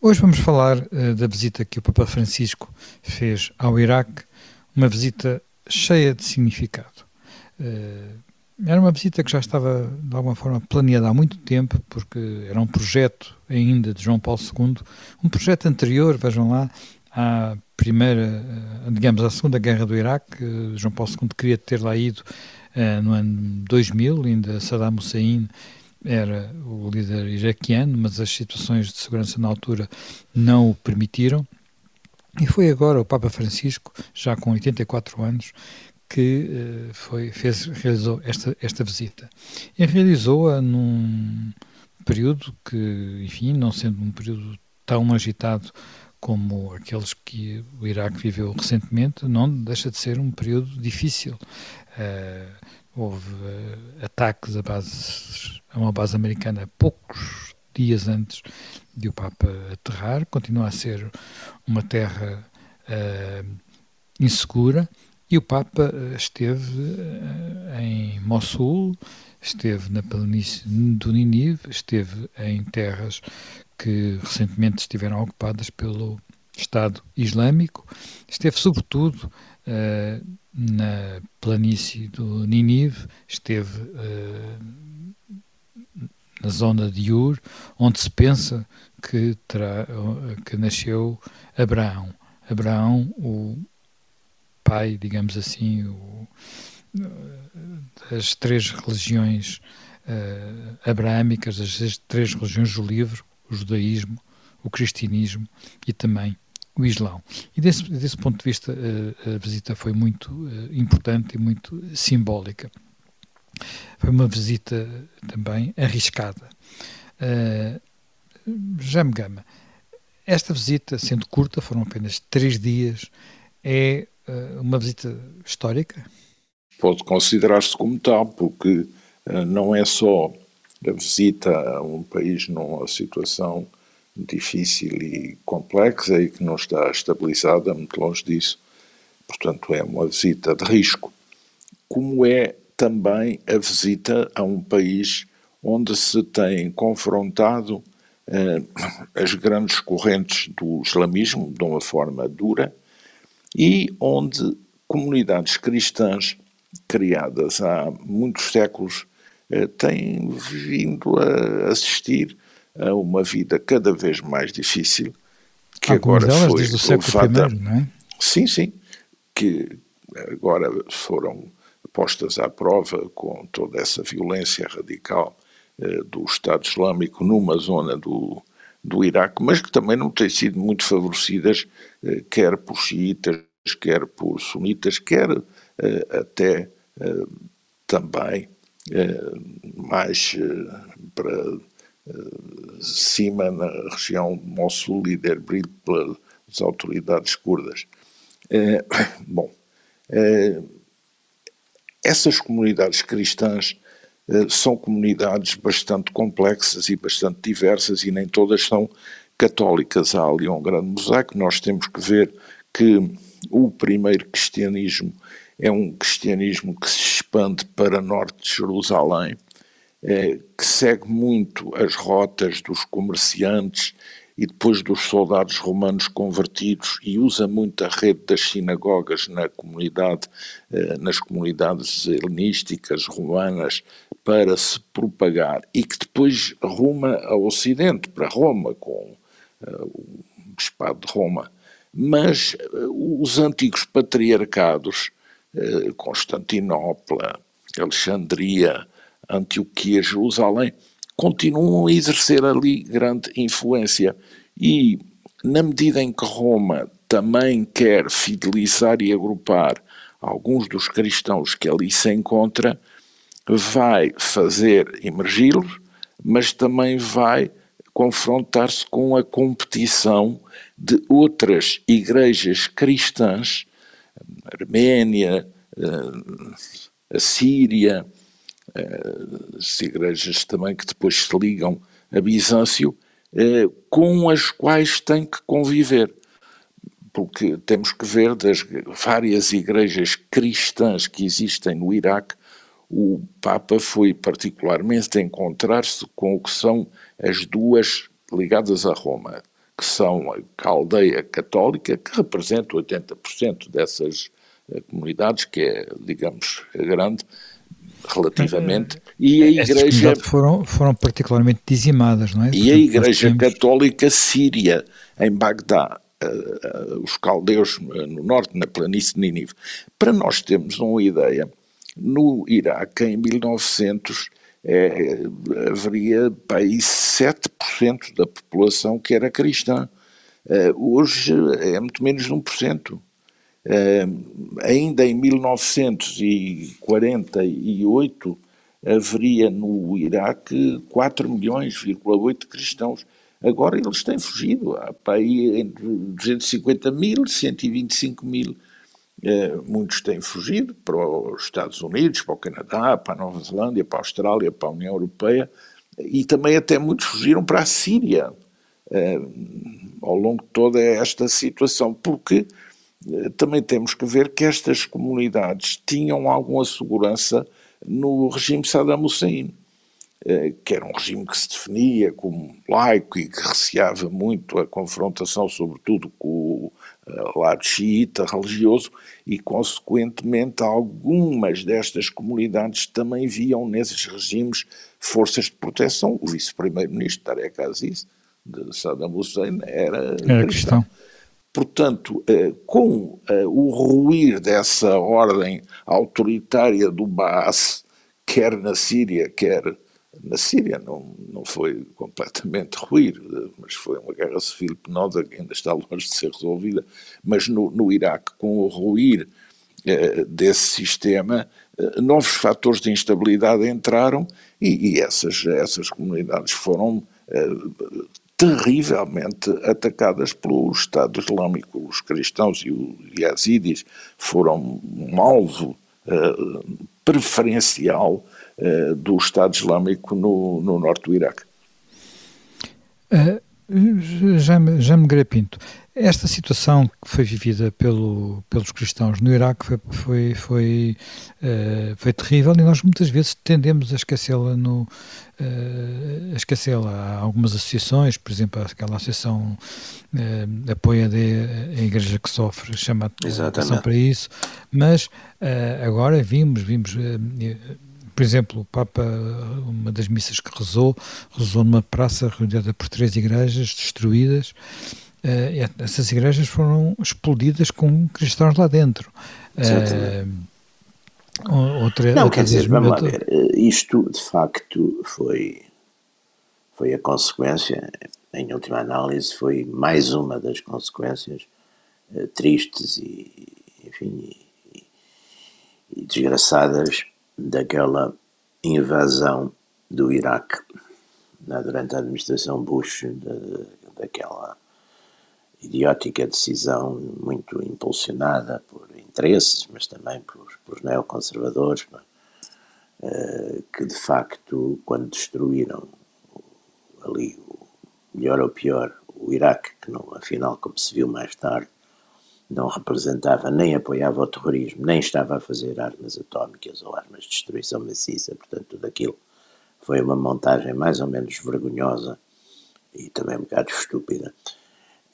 Hoje vamos falar uh, da visita que o Papa Francisco fez ao Iraque, uma visita cheia de significado. Uh, era uma visita que já estava, de alguma forma, planeada há muito tempo, porque era um projeto ainda de João Paulo II, um projeto anterior, vejam lá, à primeira, uh, digamos, à Segunda Guerra do Iraque. João Paulo II queria ter lá ido no ano 2000, ainda Saddam Hussein era o líder iraquiano, mas as situações de segurança na altura não o permitiram. E foi agora o Papa Francisco, já com 84 anos, que uh, foi, fez, realizou esta, esta visita. E realizou-a num período que, enfim, não sendo um período tão agitado como aqueles que o Iraque viveu recentemente, não deixa de ser um período difícil. Uh, houve uh, ataques a, bases, a uma base americana poucos dias antes de o Papa aterrar. Continua a ser uma terra uh, insegura. E o Papa eh, esteve em Mossul, esteve na planície do Ninive, esteve em terras que recentemente estiveram ocupadas pelo Estado Islâmico, esteve sobretudo uh, na planície do Ninive, esteve uh, na zona de Ur, onde se pensa que, terá, que nasceu Abraão. Abraão, o pai, digamos assim, o, das três religiões uh, abraâmicas, das três religiões do livro, o judaísmo, o cristianismo e também o Islão. E desse, desse ponto de vista, a, a visita foi muito uh, importante e muito simbólica. Foi uma visita também arriscada. Uh, me Gama, esta visita, sendo curta, foram apenas três dias, é uma visita histórica? Pode considerar-se como tal, porque não é só a visita a um país numa situação difícil e complexa e que não está estabilizada, muito longe disso. Portanto, é uma visita de risco. Como é também a visita a um país onde se tem confrontado eh, as grandes correntes do islamismo de uma forma dura e onde comunidades cristãs criadas há muitos séculos eh, têm vindo a assistir a uma vida cada vez mais difícil, que Algumas agora delas, foi desde o século I, não é? Sim, sim, que agora foram postas à prova com toda essa violência radical eh, do Estado Islâmico numa zona do, do Iraque, mas que também não têm sido muito favorecidas, eh, quer por xiitas, quer por sunitas, quer eh, até eh, também eh, mais eh, para cima na região Mossul e Erbil pelas autoridades curdas. É, bom, é, essas comunidades cristãs é, são comunidades bastante complexas e bastante diversas e nem todas são católicas. Há ali um grande mosaico. Nós temos que ver que o primeiro cristianismo é um cristianismo que se expande para norte de Jerusalém é, que segue muito as rotas dos comerciantes e depois dos soldados romanos convertidos e usa muito a rede das sinagogas na comunidade, eh, nas comunidades helenísticas romanas para se propagar e que depois ruma ao Ocidente, para Roma, com eh, o Bispado de Roma. Mas os antigos patriarcados, Constantinopla, Alexandria, Antioquia, Jerusalém, continuam a exercer ali grande influência. E, na medida em que Roma também quer fidelizar e agrupar alguns dos cristãos que ali se encontra, vai fazer emergi-los, mas também vai confrontar-se com a competição de outras igrejas cristãs Arménia, a Síria, as igrejas também que depois se ligam a Bizâncio, com as quais tem que conviver. Porque temos que ver das várias igrejas cristãs que existem no Iraque, o Papa foi particularmente encontrar-se com o que são as duas ligadas a Roma, que são a Caldeia Católica, que representa 80% dessas eh, comunidades, que é, digamos, grande relativamente, eh, e a Igreja... Foram, foram particularmente dizimadas, não é? E a Igreja Católica Síria, em Bagdá, uh, uh, os caldeus no norte, na planície de Nínive. Para nós termos uma ideia, no Iraque, em 1900, é, haveria aí 7% da população que era cristã. Hoje é muito menos de 1%. Uh, ainda em 1948 haveria no Iraque 4 milhões,8 cristãos. Agora eles têm fugido, há para aí entre 250 mil, 125 mil. É, muitos têm fugido para os Estados Unidos, para o Canadá, para a Nova Zelândia, para a Austrália, para a União Europeia e também até muitos fugiram para a Síria. É, ao longo de toda esta situação, porque também temos que ver que estas comunidades tinham alguma segurança no regime Saddam Hussein. Eh, que era um regime que se definia como laico e que receava muito a confrontação, sobretudo com o eh, lado xiita religioso, e, consequentemente, algumas destas comunidades também viam nesses regimes forças de proteção. O vice-primeiro-ministro Tarek Aziz, de Saddam Hussein, era, era cristão. Portanto, eh, com o ruir dessa ordem autoritária do Baas, quer na Síria, quer na Síria não, não foi completamente ruir, mas foi uma guerra civil penosa que ainda está longe de ser resolvida. Mas no, no Iraque, com o ruir eh, desse sistema, eh, novos fatores de instabilidade entraram e, e essas, essas comunidades foram eh, terrivelmente atacadas pelo Estado Islâmico. Os cristãos e os yazidis foram um alvo eh, preferencial uh, do Estado Islâmico no, no norte do Iraque. Uh, já, já me Pinto, esta situação que foi vivida pelo, pelos cristãos no Iraque foi, foi, foi, uh, foi terrível e nós muitas vezes tendemos a esquecê-la no uh, a esquecê-la. Há algumas associações, por exemplo, aquela associação uh, apoia a, igreja que sofre, chama a atenção para isso, mas uh, agora vimos, vimos por exemplo, o Papa, uma das missas que rezou, rezou numa praça rodeada por três igrejas destruídas. Uh, essas igrejas foram explodidas com cristãos lá dentro. Uh, outra, Não, outra quer dizer, vamos lá ver, eh, isto de facto foi, foi a consequência, em última análise, foi mais uma das consequências uh, tristes e, enfim, e, e desgraçadas daquela invasão do Iraque né, durante a administração Bush, de, daquela idiótica decisão muito impulsionada por interesses, mas também por, por neoconservadores, uh, que de facto, quando destruíram ali, melhor ou pior, o Iraque, que não, afinal, como se viu mais tarde, não representava nem apoiava o terrorismo, nem estava a fazer armas atómicas ou armas de destruição maciça, portanto, tudo aquilo foi uma montagem mais ou menos vergonhosa e também um bocado estúpida.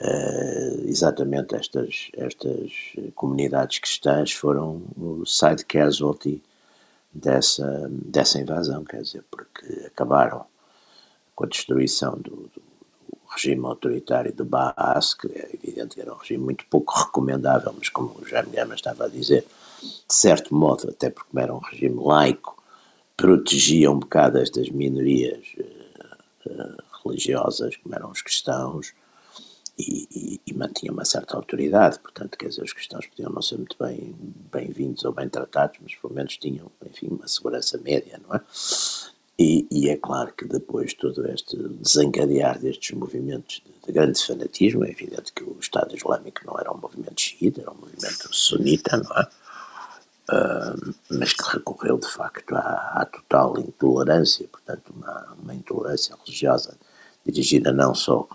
Uh, exatamente estas, estas comunidades cristãs foram o side casualty dessa, dessa invasão, quer dizer, porque acabaram com a destruição do, do regime autoritário de Baas, que é evidente que era um regime muito pouco recomendável, mas como o Gama estava a dizer, de certo modo, até porque era um regime laico, protegia um bocado estas minorias uh, uh, religiosas, como eram os cristãos, e, e, e, mantinha uma certa autoridade, portanto, quer dizer, os cristãos podiam não ser muito bem bem-vindos ou bem tratados, mas pelo menos tinham, enfim, uma segurança média, não é? E, e, é claro que depois todo este desencadear destes movimentos de, de grande fanatismo, é evidente que o Estado Islâmico não era um movimento xiita, era um movimento sunita, não é? Uh, mas que recorreu de facto à, à total intolerância, portanto, uma, uma, intolerância religiosa dirigida não só,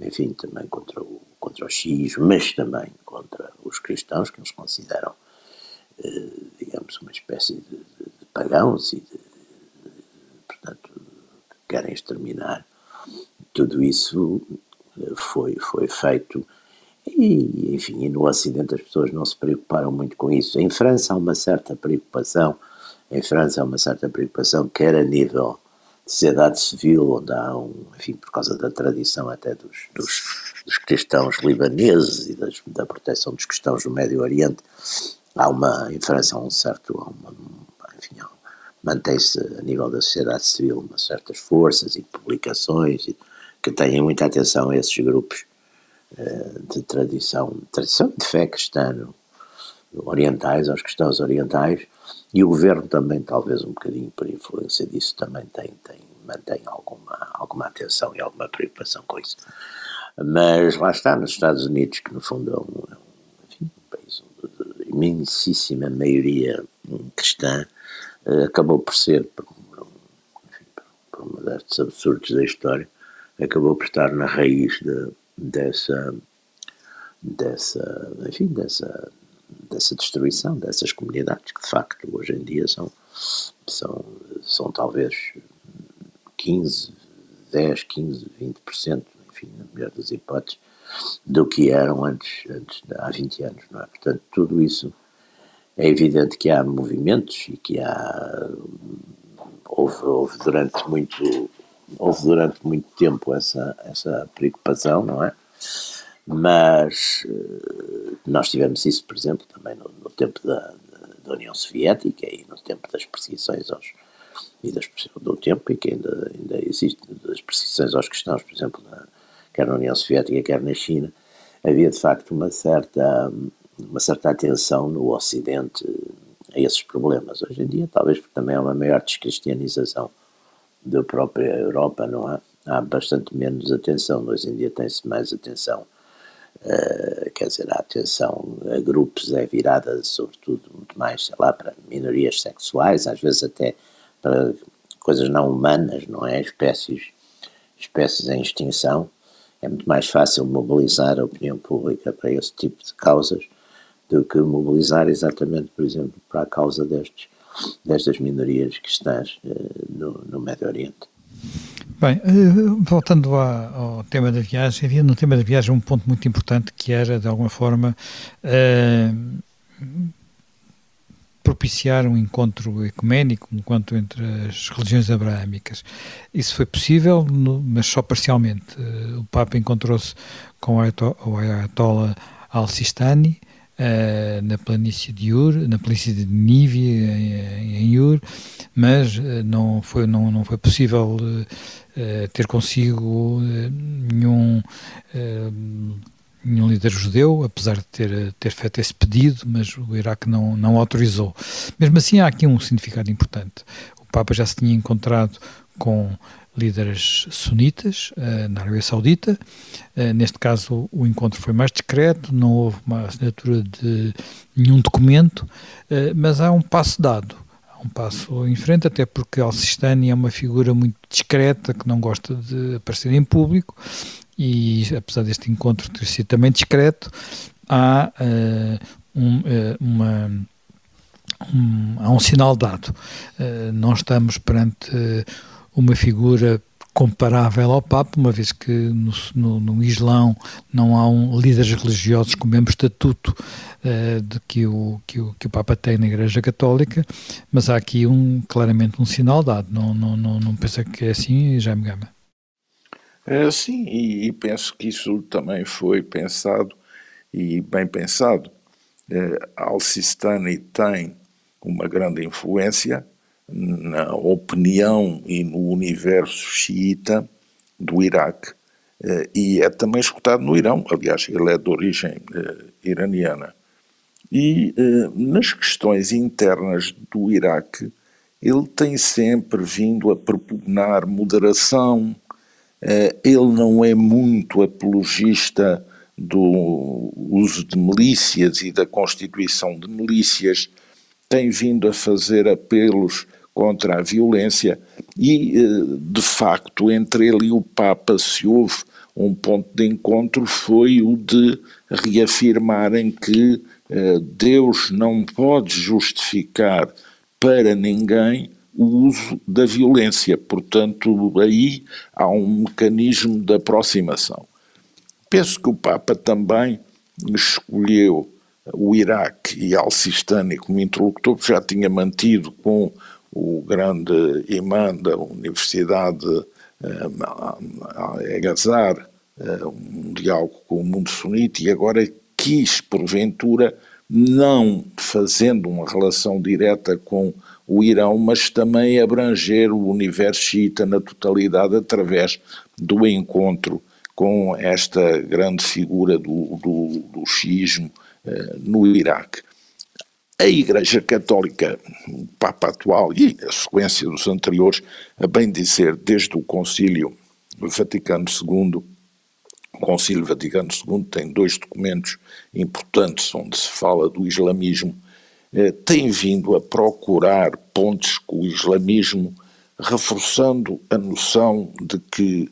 enfim, também contra o, contra o xismo, mas também contra os cristãos, que eles consideram, uh, digamos, uma espécie de, de, de pagãos e de portanto, querem exterminar. Tudo isso eh, foi, foi feito e, enfim, e no Ocidente as pessoas não se preocuparam muito com isso. Em França há uma certa preocupação, em França há uma certa preocupação, quer a nível sociedade civil, onde há um, enfim, por causa da tradição até dos, dos, dos cristãos libaneses e das, da proteção dos cristãos no Médio Oriente, há uma, em França há um certo, uma, enfim, mantém-se a nível da sociedade civil umas certas forças e publicações que têm muita atenção a esses grupos uh, de tradição, tradição de fé cristã orientais, aos cristãos orientais, e o governo também, talvez um bocadinho por influência disso, também tem, tem, mantém alguma, alguma atenção e alguma preocupação com isso. Mas lá está, nos Estados Unidos, que no fundo é um, é enfim, um país de imensíssima maioria cristã, eh, acabou por ser, por, enfim, por destes absurdos da história, acabou por estar na raiz de, dessa, dessa, enfim, dessa, dessa destruição dessas comunidades que de facto hoje em dia são, são, são talvez 15, 10, 15, 20%, enfim, na melhor das hipóteses, do que eram antes, antes há 20 anos, não é? Portanto, tudo isso é evidente que há movimentos e que há houve, houve durante muito houve durante muito tempo essa essa preocupação, não é? Mas eh, nós tivemos isso, por exemplo, também no, no tempo da, da, União Soviética e no tempo das perseguições aos e das do tempo e que ainda ainda existe das perseguições aos cristãos, por exemplo, na, quer na União Soviética, quer na China, havia de facto uma certa uma certa atenção no Ocidente a esses problemas. Hoje em dia, talvez porque também há uma maior descristianização da própria Europa, não há? Há bastante menos atenção. Hoje em dia tem-se mais atenção, uh, quer dizer, a atenção a grupos é virada, sobretudo, muito mais, sei lá, para minorias sexuais, às vezes até para coisas não humanas, não é? Espécies, espécies em extinção. É muito mais fácil mobilizar a opinião pública para esse tipo de causas do que mobilizar exatamente, por exemplo, para a causa destes, destas minorias cristãs uh, no, no Médio Oriente. Bem, uh, voltando ao tema da viagem, havia no tema da viagem um ponto muito importante que era, de alguma forma, uh, propiciar um encontro ecuménico, um encontro entre as religiões abraâmicas. Isso foi possível, mas só parcialmente. o Papa encontrou-se com o Ayatollah al-Sistani, na planície de Ur, na planície de Nívi, em Ur, mas uh, não, foi, não, não foi possível uh, ter consigo nenhum nenhum líder judeu, apesar de ter, ter feito esse pedido, mas o Iraque não, não autorizou. Mesmo assim, há aqui um significado importante. O Papa já se tinha encontrado com líderes sunitas uh, na Arábia Saudita. Uh, neste caso, o encontro foi mais discreto, não houve uma assinatura de nenhum documento, uh, mas há um passo dado. Um passo em frente, até porque Al-Sistani é uma figura muito discreta, que não gosta de aparecer em público, e apesar deste encontro ter sido também discreto, há um, uma. Um, há um sinal dado. não estamos perante uma figura comparável ao Papa, uma vez que no, no, no Islão não há um, líderes religiosos com o mesmo estatuto uh, de que o, que, o, que o Papa tem na Igreja Católica, mas há aqui um, claramente um sinal dado, não, não, não, não pensa que é assim, já me gama. É, sim, e, e, penso que isso também foi pensado e bem pensado. É, Al-Sistani tem uma grande influência na opinião e no universo xiita do Iraque eh, e é também escutado no Irão, aliás, ele é de origem eh, iraniana. E eh, nas questões internas do Iraque ele tem sempre vindo a propugnar moderação, eh, ele não é muito apologista do uso de milícias e da constituição de milícias, tem vindo a fazer apelos contra a violência e, eh, de facto, entre ele e o Papa, se houve um ponto de encontro, foi o de reafirmarem que Deus não pode justificar para ninguém o uso da violência. Portanto, aí há um mecanismo de aproximação. Penso que o Papa também escolheu o Iraque e Al-Sistani como interlocutor, porque já tinha mantido com o grande imã da Universidade eh, Agazar eh, um diálogo com o mundo sunita e agora quis, porventura, não fazendo uma relação direta com o Irão, mas também abranger o universo xiita na totalidade através do encontro com esta grande figura do, do, do xiismo eh, no Iraque. A Igreja Católica, o Papa atual e a sequência dos anteriores, a bem dizer, desde o Concílio Vaticano II, o Concílio Vaticano II tem dois documentos importantes onde se fala do islamismo, eh, tem vindo a procurar pontes com o islamismo, reforçando a noção de que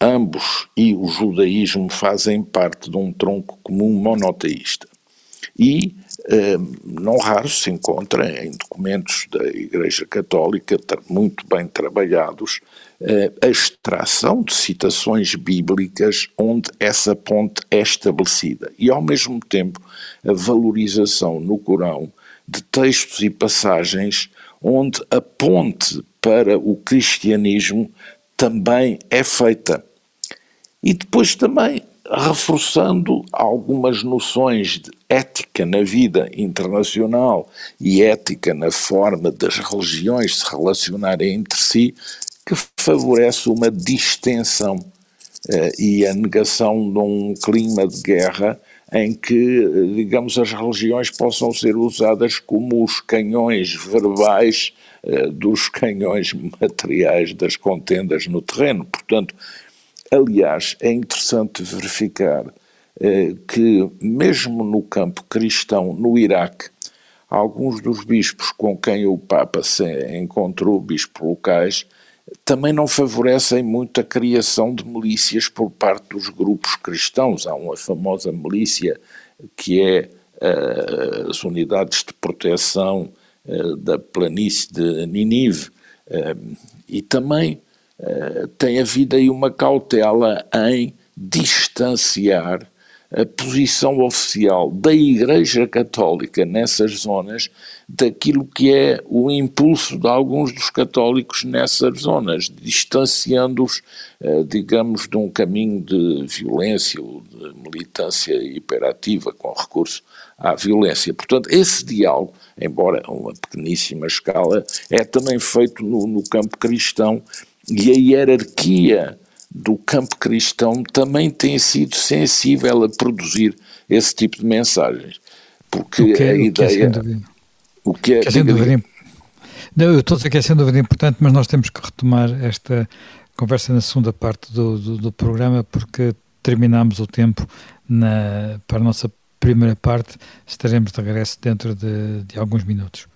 ambos e o judaísmo fazem parte de um tronco comum monoteísta. E eh, não raro se encontra em documentos da Igreja Católica, muito bem trabalhados, a extração de citações bíblicas onde essa ponte é estabelecida e, ao mesmo tempo, a valorização no Corão de textos e passagens onde a ponte para o cristianismo também é feita. E depois também reforçando algumas noções de ética na vida internacional e ética na forma das religiões se relacionarem entre si, que favorece uma distensão eh, e a negação de um clima de guerra em que, digamos, as religiões possam ser usadas como os canhões verbais eh, dos canhões materiais das contendas no terreno. Portanto, Aliás, é interessante verificar eh, que, mesmo no campo cristão, no Iraque, alguns dos bispos com quem o Papa se encontrou, bispos locais, também não favorecem muito a criação de milícias por parte dos grupos cristãos. Há uma famosa milícia que é uh, as unidades de proteção uh, da planície de Ninive, uh, e também eh, tem havido aí uma cautela em distanciar a posição oficial da Igreja Católica nessas zonas daquilo que é o impulso de alguns dos católicos nessas zonas, distanciando-os, eh, digamos, de um caminho de violência ou de militância hiperativa com recurso à violência. Portanto, esse diálogo, embora a uma pequeníssima escala, é também feito no, no campo cristão e a hierarquia do campo cristão também tem sido sensível a produzir esse tipo de mensagens. Porque que a ideia. O que é, que é sem dúvida, não, eu estou a dizer que é sem dúvida importante, mas nós temos que retomar esta conversa na segunda parte do, do, do programa, porque terminamos o tempo na, para a nossa primeira parte. Estaremos de regresso dentro de, de alguns minutos.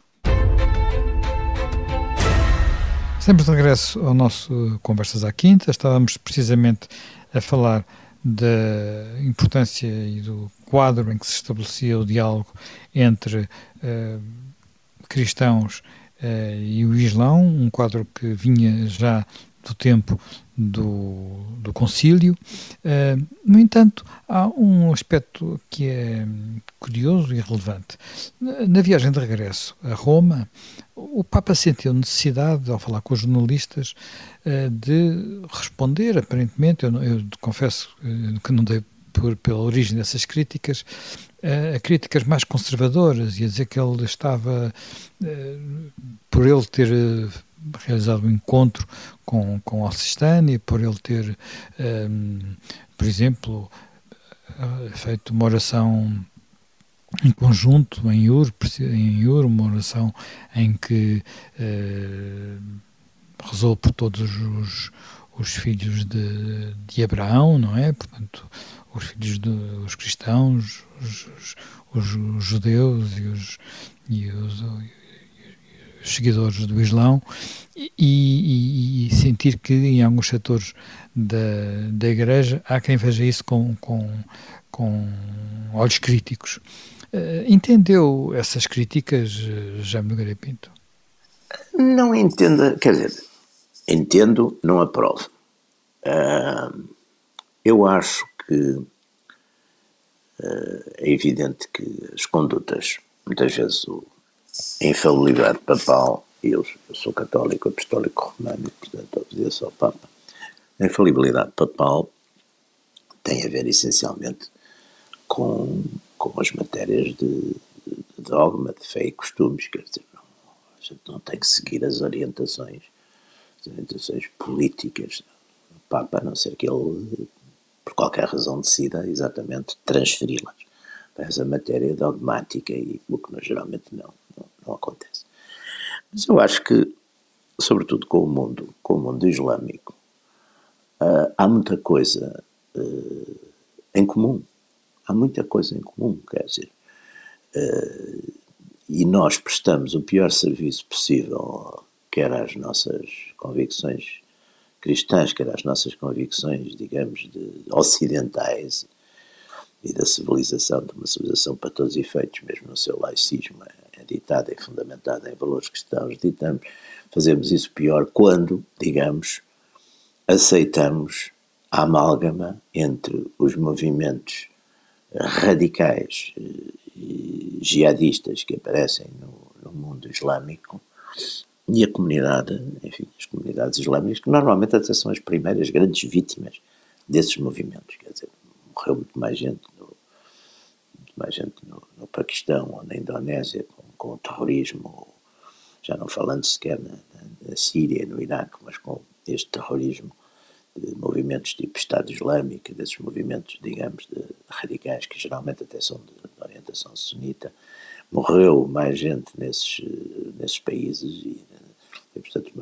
Estamos de regresso ao nosso Conversas à Quinta. Estávamos precisamente a falar da importância e do quadro em que se estabelecia o diálogo entre uh, cristãos uh, e o Islão, um quadro que vinha já do tempo do, do concílio. Uh, no entanto, há um aspecto que é curioso e relevante. Na, na viagem de regresso a Roma, o Papa sentiu necessidade, ao falar com os jornalistas, uh, de responder, aparentemente, eu, eu confesso que não dei por, pela origem dessas críticas, a críticas mais conservadoras e a dizer que ele estava, por ele ter realizado um encontro com, com Al-Sistani, por ele ter, ehm, por exemplo, eh, feito uma oração em conjunto, em Ur, em Ur, uma oração em que rezou por todos os, os filhos de, de, Abraão, não é? Portanto, os filhos dos cristãos, os, os, os, judeus e os, e os seguidores do Islão e, e, e, sentir que em alguns setores da, da Igreja há quem veja isso com, com, com olhos críticos. Uh, entendeu essas críticas, uh, Jaime Nogueira Pinto? Não entenda, quer dizer, entendo, não aprovo. Uh, eu acho que é evidente que as condutas, muitas vezes o, a infalibilidade papal, eu, eu sou católico apostólico romano portanto, obedeço ao Papa, a infalibilidade papal tem a ver essencialmente com, com as matérias de, de dogma, de fé e costumes, quer dizer, não, a gente não tem que seguir as orientações, as orientações políticas do Papa, a não ser que ele, por qualquer razão, decida exatamente transferi-las para essa matéria dogmática e o que geralmente não, não, não acontece. Mas eu acho que, sobretudo com o mundo, com o mundo islâmico, uh, há muita coisa uh, em comum há muita coisa em comum, quer dizer. Uh, e nós prestamos o pior serviço possível, quer às nossas convicções cristãs, quer às nossas convicções, digamos, de ocidentais e da civilização, de uma civilização para todos os efeitos, mesmo no seu laicismo, é, é ditada e fundamentada em valores cristãos, ditamos, fazemos isso pior quando, digamos, aceitamos a amálgama entre os movimentos radicais e jihadistas que aparecem no, no, mundo islâmico e a comunidade, enfim, as comunidades islâmicas, que normalmente até são as primeiras grandes vítimas desses movimentos. Quer dizer, morreu muito mais gente no, muito mais gente no, no Paquistão ou na Indonésia com, com o terrorismo, já não falando sequer na, na, na Síria, no Iraque, mas com este terrorismo de movimentos tipo Estado Islâmico, desses movimentos, digamos, de, radicais, que geralmente até são de, de, orientação sunita, morreu mais gente nesses, nesses países e, e portanto,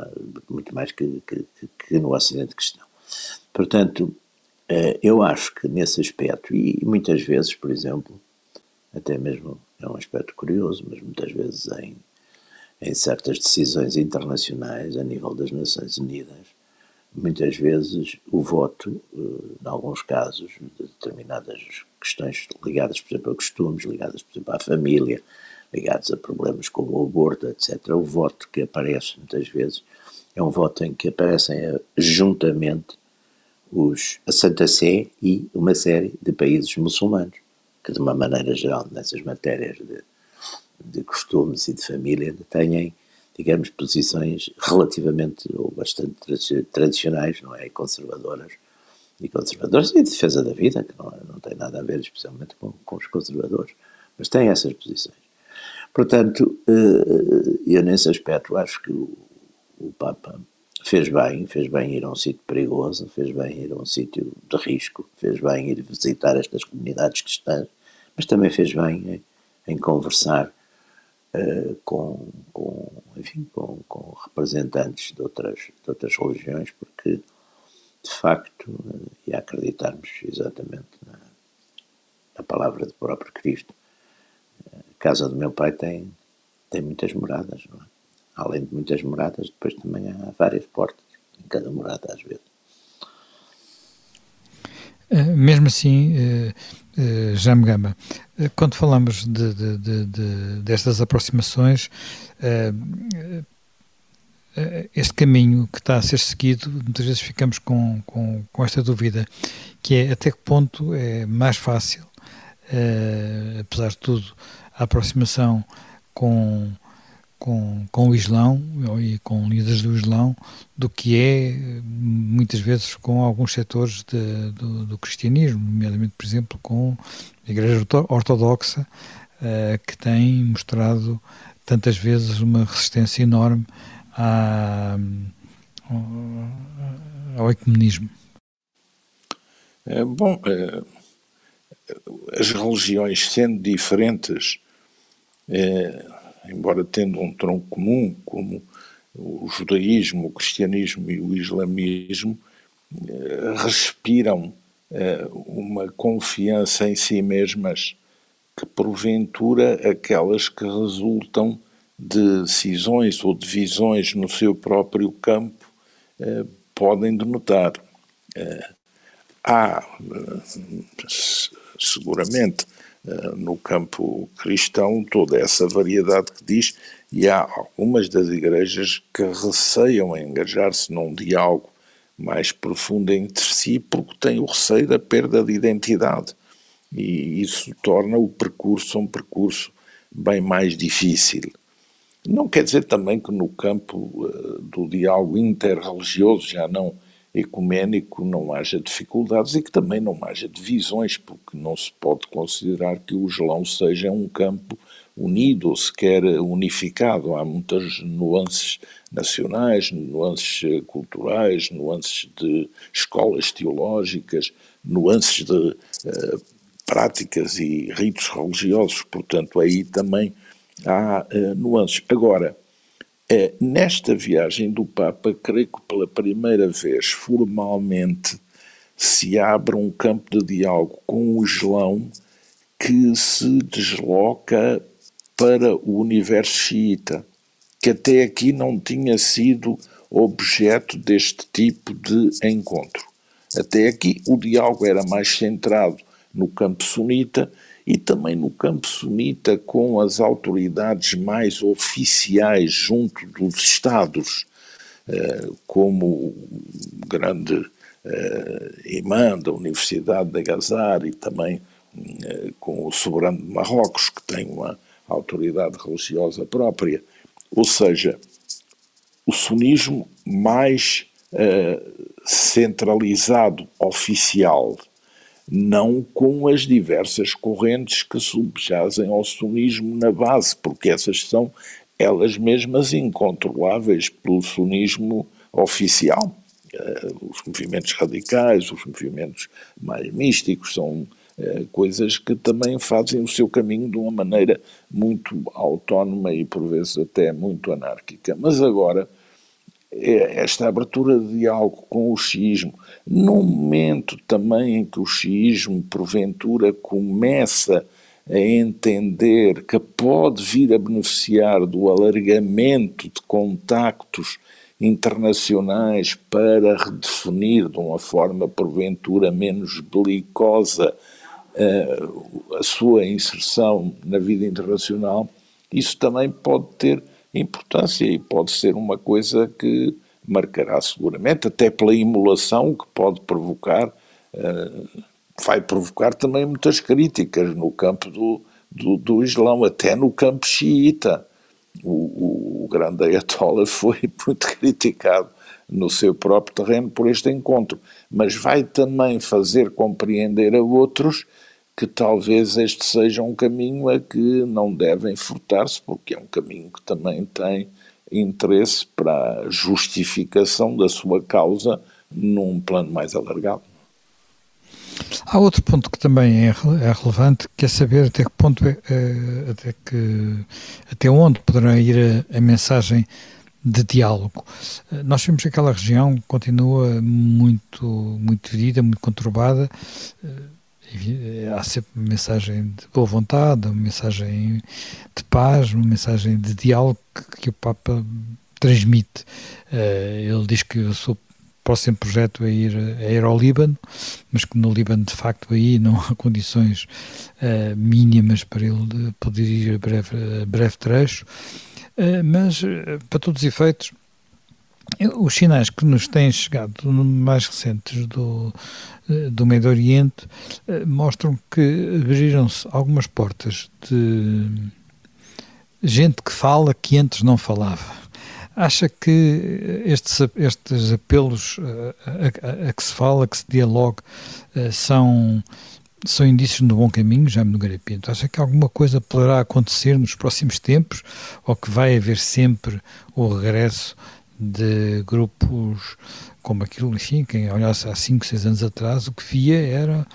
muito mais que, que, que, no Ocidente cristão. Portanto, eh, eu acho que nesse aspecto, e muitas vezes, por exemplo, até mesmo é um aspecto curioso, mas muitas vezes em, em certas decisões internacionais, a nível das Nações Unidas, muitas vezes o voto, eh, em alguns casos, de determinadas questões ligadas, por exemplo, a costumes, ligadas, por exemplo, à família, ligados a problemas como o aborto, etc. O voto que aparece muitas vezes é um voto em que aparecem eh, juntamente os, a Santa Sé e uma série de países muçulmanos, que de uma maneira geral, nessas matérias de, de costumes e de família, têm digamos, posições relativamente ou bastante tradicionais, não é? E conservadoras. E conservadoras e de defesa da vida, que não, não tem nada a ver especialmente com, com os conservadores, mas têm essas posições. Portanto, eh, eu nesse aspecto acho que o, o Papa fez bem, fez bem ir a um sítio perigoso, fez bem ir a um sítio de risco, fez bem ir visitar estas comunidades cristãs, mas também fez bem em, em conversar uh, com, com, enfim, com, com, representantes de outras, de outras religiões, porque, de facto, uh, e acreditarmos exatamente na, na palavra do próprio Cristo, a casa do meu pai tem, tem muitas moradas, não é? Além de muitas moradas, depois também há várias portas em cada morada, às vezes. Eh, mesmo assim, uh, uh, Jaime Gama, quando falamos de, de, de, de destas aproximações, este caminho que está a ser seguido, muitas vezes ficamos com, com, com esta dúvida, que é até que ponto é mais fácil, apesar de tudo, a aproximação com com, com o Islão e com líderes do Islão do que é, muitas vezes, com alguns setores de, do, do, cristianismo, nomeadamente, por exemplo, com a Igreja Ortodoxa, uh, que tem mostrado tantas vezes uma resistência enorme à, ao, ecumenismo. É, bom, é, as religiões sendo diferentes, eh, embora tendo um tronco comum, como o judaísmo, o cristianismo e o islamismo, eh, respiram eh, uma confiança em si mesmas que, porventura, aquelas que resultam de cisões ou divisões no seu próprio campo eh, podem denotar. Há, seguramente, no campo cristão, toda essa variedade que diz, e há algumas das igrejas que receiam engajar-se num diálogo mais profunda entre si, porque tem o receio da perda de identidade. E isso torna o percurso um percurso bem mais difícil. Não quer dizer também que no campo uh, do diálogo interreligioso, já não ecuménico, não haja dificuldades e que também não haja divisões, porque não se pode considerar que o Islão seja um campo unido ou sequer unificado. Há muitas nuances nacionais, nuances eh, culturais, nuances de escolas teológicas, nuances de uh, práticas e ritos religiosos, portanto, aí também há uh, nuances. Agora, uh, nesta viagem do Papa, creio que pela primeira vez, formalmente, se abre um campo de diálogo com o Islão que se desloca para o universo xiita que até aqui não tinha sido objeto deste tipo de encontro. Até aqui o diálogo era mais centrado no campo sunita e também no campo sunita com as autoridades mais oficiais junto dos Estados, eh, como o grande eh, imã da Universidade de Gazar e também eh, com o soberano de Marrocos, que tem uma autoridade religiosa própria. Ou seja, o sunismo mais centralizado, oficial, não com as diversas correntes que subjazem ao sunismo na base, porque essas são elas mesmas incontroláveis pelo sunismo oficial. Uh, os movimentos radicais, os movimentos mais místicos são eh, coisas que também fazem o seu caminho de uma maneira muito autónoma e por vezes até muito anárquica. Mas agora, eh, esta abertura de diálogo com o xiismo, num momento também em que o xiismo, porventura, começa a entender que pode vir a beneficiar do alargamento de contactos internacionais para redefinir de uma forma porventura menos belicosa uh, a sua inserção na vida internacional, isso também pode ter importância e pode ser uma coisa que marcará seguramente, até pela emulação que pode provocar, uh, vai provocar também muitas críticas no campo do, do, do Islão, até no campo xiita. O, o, o grande Ayatollah foi muito criticado no seu próprio terreno por este encontro, mas vai também fazer compreender a outros que talvez este seja um caminho a que não devem furtar-se, porque é um caminho que também tem interesse para a justificação da sua causa num plano mais alargado. Há outro ponto que também é, é relevante, que é saber até que ponto, é, é, até, que, até onde poderá ir a, a mensagem de diálogo. Nós vemos que aquela região continua muito, muito dividida, muito conturbada há sempre uma mensagem de boa vontade, uma mensagem de paz, uma mensagem de diálogo que, o Papa transmite. Uh, ele diz que o seu próximo projeto é ir, é ir ao Líbano, mas que no Líbano, de facto, aí não há condições uh, mínimas para ele poder ir a breve, a breve trecho. Uh, mas, para todos os efeitos, os sinais que nos têm chegado mais recentes do, eh, do Médio Oriente eh, mostram que abriram-se algumas portas de gente que fala que antes não falava. Acha que estes, estes apelos a, a, a, que se fala, que se dialogue, eh, são, são indícios do bom caminho, já me Nogueira Pinto? Acha que alguma coisa poderá acontecer nos próximos tempos ou que vai haver sempre o regresso de grupos como aquilo, enfim, quem olhasse há 5, 6 anos atrás, o que via era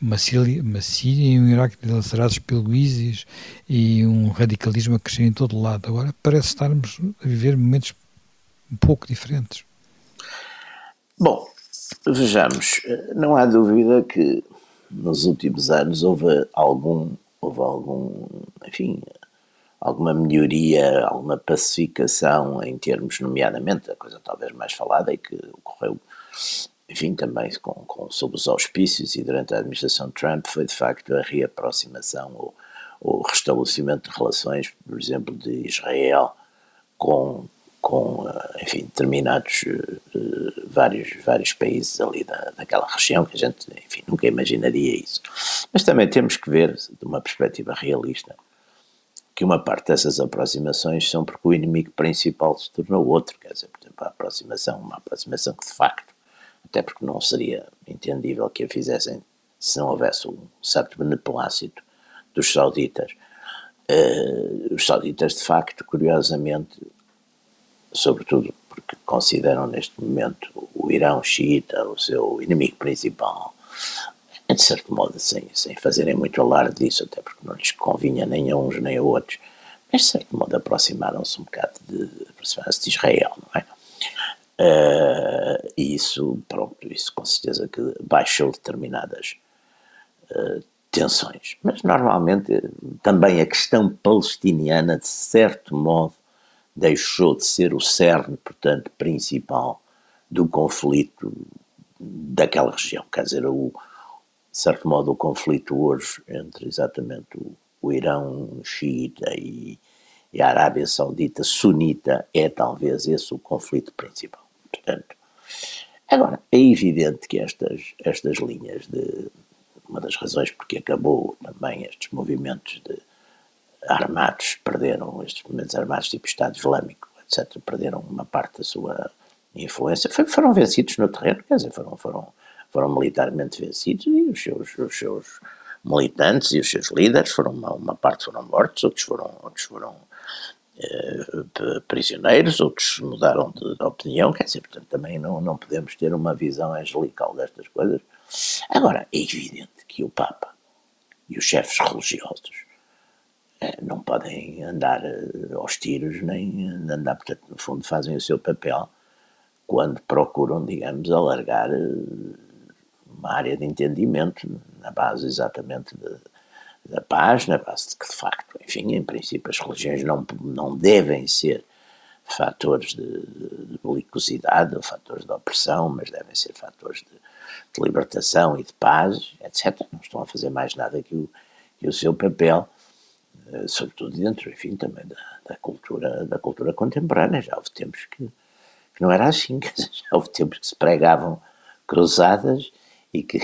uma Síria, uma Síria e um Iraque dilacerados pelo ISIS e um radicalismo a crescer em todo lado. Agora parece estarmos a viver momentos um pouco diferentes. Bom, vejamos, não há dúvida que nos últimos anos houve algum, houve algum, enfim, alguma melhoria, alguma pacificação em termos, nomeadamente, a coisa talvez mais falada e que ocorreu, enfim, também com, com, sob os auspícios e durante a administração Trump, foi de facto a reaproximação ou o restabelecimento de relações, por exemplo, de Israel com com, eh, enfim, determinados uh, vários, vários países ali da, daquela região, que a gente, enfim, nunca imaginaria isso. Mas também temos que ver, de uma perspectiva realista, que uma parte dessas aproximações são porque o inimigo principal se tornou outro, quer dizer, por exemplo, a aproximação, uma aproximação que de facto, até porque não seria entendível que a fizessem se não houvesse um certo beneplácito dos sauditas. Uh, os sauditas, de facto, curiosamente, sobretudo porque consideram neste momento o Irão xiita o seu inimigo principal, de certo modo sem, sem fazerem muito alarde disso, até porque não lhes convinha nem a uns nem a outros, mas de certo modo aproximaram-se um bocado de, de Israel, não é? Uh, e isso, pronto, isso com certeza que baixou determinadas uh, tensões. Mas normalmente também a questão palestiniana, de certo modo, deixou de ser o cerne, portanto, principal do conflito daquela região. Quer dizer, o, de certo modo, o conflito hoje entre exatamente o, o Irão xiita e, e, a Arábia Saudita sunita é talvez esse o conflito principal. Portanto, agora, é evidente que estas, estas linhas de. Uma das razões porque acabou também estes movimentos de armados perderam, estes movimentos armados tipo Estado Islâmico, etc., perderam uma parte da sua influência, foram vencidos no terreno, quer dizer, foram, foram, foram militarmente vencidos e os seus, os seus militantes e os seus líderes foram, uma, uma parte foram mortos, outros foram, outros foram eh, prisioneiros, outros mudaram de, de, opinião, quer dizer, portanto também não, não podemos ter uma visão angelical destas coisas. Agora, é evidente que o Papa e os chefes religiosos é, não podem andar eh, aos tiros, nem andar, portanto, no fundo, fazem o seu papel quando procuram, digamos, alargar eh, uma área de entendimento na base exatamente de, da paz, na base de que, de facto, enfim, em princípio, as religiões não, não devem ser fatores de, de belicosidade ou fatores de opressão, mas devem ser fatores de, de, libertação e de paz, etc. Não estão a fazer mais nada que o, que o seu papel eh, sobretudo dentro, enfim, também da, da, cultura, da cultura contemporânea. Já houve tempos que, que não era assim, já houve tempos que se pregavam cruzadas e que,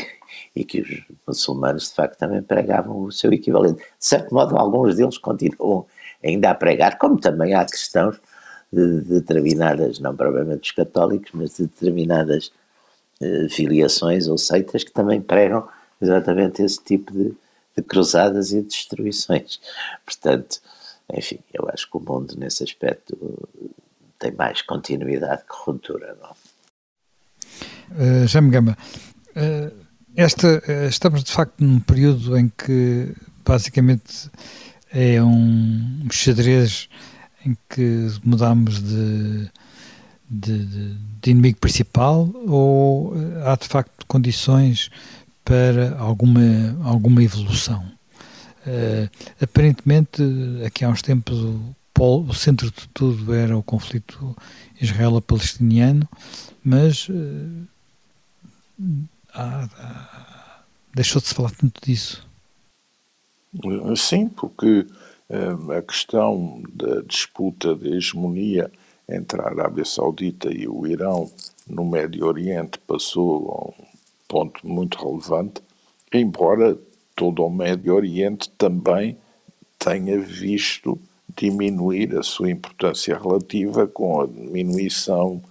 e que os muçulmanos de facto também pregavam o seu equivalente. De certo modo, alguns deles continuam ainda a pregar, como também há questões de, de determinadas, não provavelmente os católicos, mas de determinadas eh, filiações ou seitas que também pregam exatamente esse tipo de, de cruzadas e destruições. Portanto, enfim, eu acho que o mundo nesse aspecto tem mais continuidade que ruptura. Não? Uh, me gama. Uh, esta, uh, estamos de facto num período em que basicamente é um xadrez em que mudamos de, de, de, inimigo principal ou há de facto condições para alguma, alguma evolução. Uh, aparentemente, aqui há uns tempos, o, polo, o, centro de tudo era o conflito israelo-palestiniano, mas uh, deixou de se falar tanto disso. Sim, porque uh, a questão da disputa de hegemonia entre a Arábia Saudita e o Irão no Médio Oriente passou a um ponto muito relevante, embora todo o Médio Oriente também tenha visto diminuir a sua importância relativa com a diminuição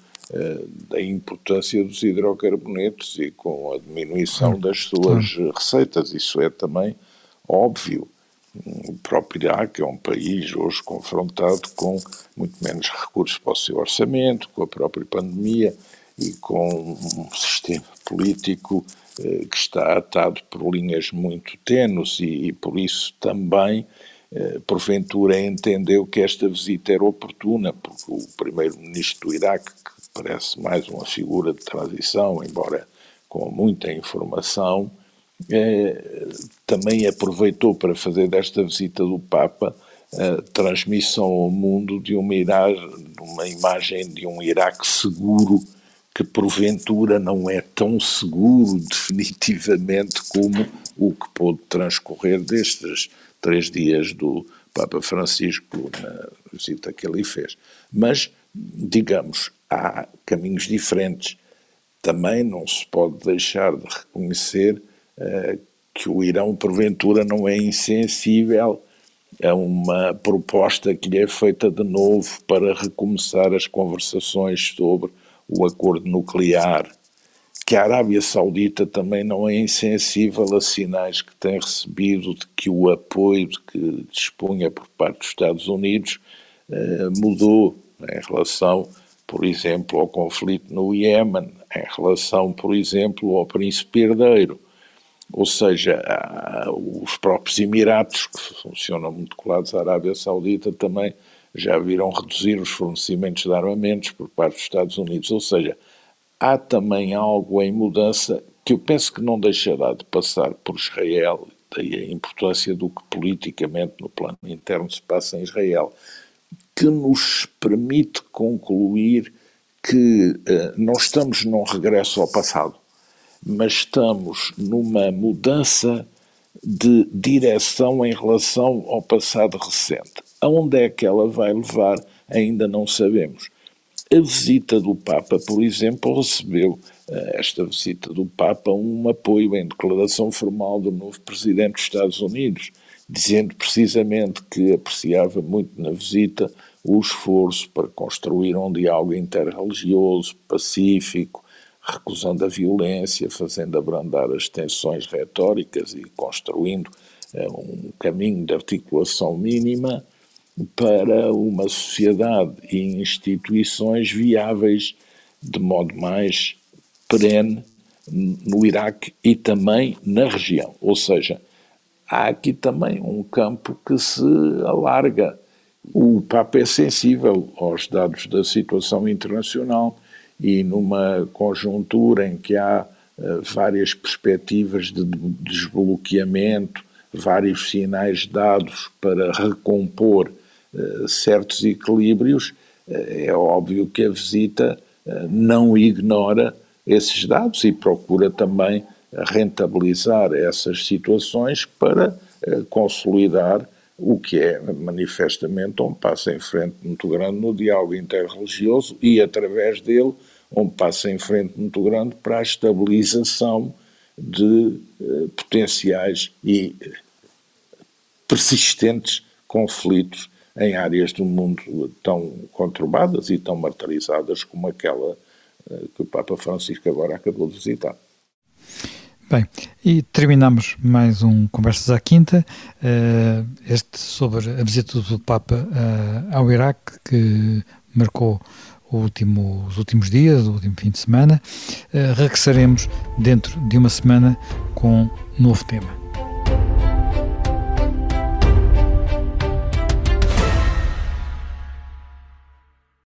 da importância dos hidrocarbonetos e com a diminuição das suas receitas. Isso é também óbvio. O próprio Iraque é um país hoje confrontado com muito menos recursos para o seu orçamento, com a própria pandemia e com um sistema político eh, que está atado por linhas muito tenues e, e por isso também eh, porventura entendeu que esta visita era oportuna, porque o primeiro-ministro do Iraque, que parece mais uma figura de transição, embora com muita informação, eh, também aproveitou para fazer desta visita do Papa a transmissão ao mundo de uma, uma imagem de um Iraque seguro que porventura não é tão seguro definitivamente como o que pôde transcorrer destes três dias do Papa Francisco na visita que ele fez. Mas, digamos, há caminhos diferentes. Também não se pode deixar de reconhecer uh, que o Irão, porventura, não é insensível a uma proposta que lhe é feita de novo para recomeçar as conversações sobre o acordo nuclear, que a Arábia Saudita também não é insensível a sinais que tem recebido de que o apoio de que dispunha por parte dos Estados Unidos eh, mudou em relação, por exemplo, ao conflito no Iémen, em relação, por exemplo, ao príncipe herdeiro. Ou seja, os próprios Emiratos, que funcionam muito colados à Arábia Saudita, também já viram reduzir os fornecimentos de armamentos por parte dos Estados Unidos. Ou seja, há também algo em mudança que eu penso que não deixará de passar por Israel, daí a importância do que politicamente no plano interno se passa em Israel, que nos permite concluir que uh, não estamos num regresso ao passado, mas estamos numa mudança de direção em relação ao passado recente. Aonde é que ela vai levar, ainda não sabemos. A visita do Papa, por exemplo, recebeu eh, esta visita do Papa um apoio em declaração formal do novo presidente dos Estados Unidos, dizendo precisamente que apreciava muito na visita o esforço para construir um diálogo interreligioso, pacífico, recusando a violência, fazendo abrandar as tensões retóricas e construindo uh, um caminho de articulação mínima para uma sociedade e instituições viáveis de modo mais perene no Iraque e também na região. Ou seja, há aqui também um campo que se alarga. O Papa é sensível aos dados da situação internacional e numa conjuntura em que há uh, várias perspectivas de desbloqueamento, vários sinais dados para recompor uh, certos equilíbrios, uh, é óbvio que a visita não ignora esses dados e procura também rentabilizar essas situações para consolidar o que é manifestamente um passo em frente muito grande no diálogo interreligioso e, através dele, um passo em frente muito grande para a estabilização de eh, potenciais e eh, persistentes conflitos em áreas do mundo tão conturbadas e tão martirizadas como aquela eh, que o Papa Francisco agora acabou de visitar. Bem, e terminamos mais um Conversas à Quinta, uh, este sobre a visita do Papa uh, ao Iraque, que marcou último, os últimos dias, o último fim de semana. Uh, regressaremos dentro de uma semana com um novo tema.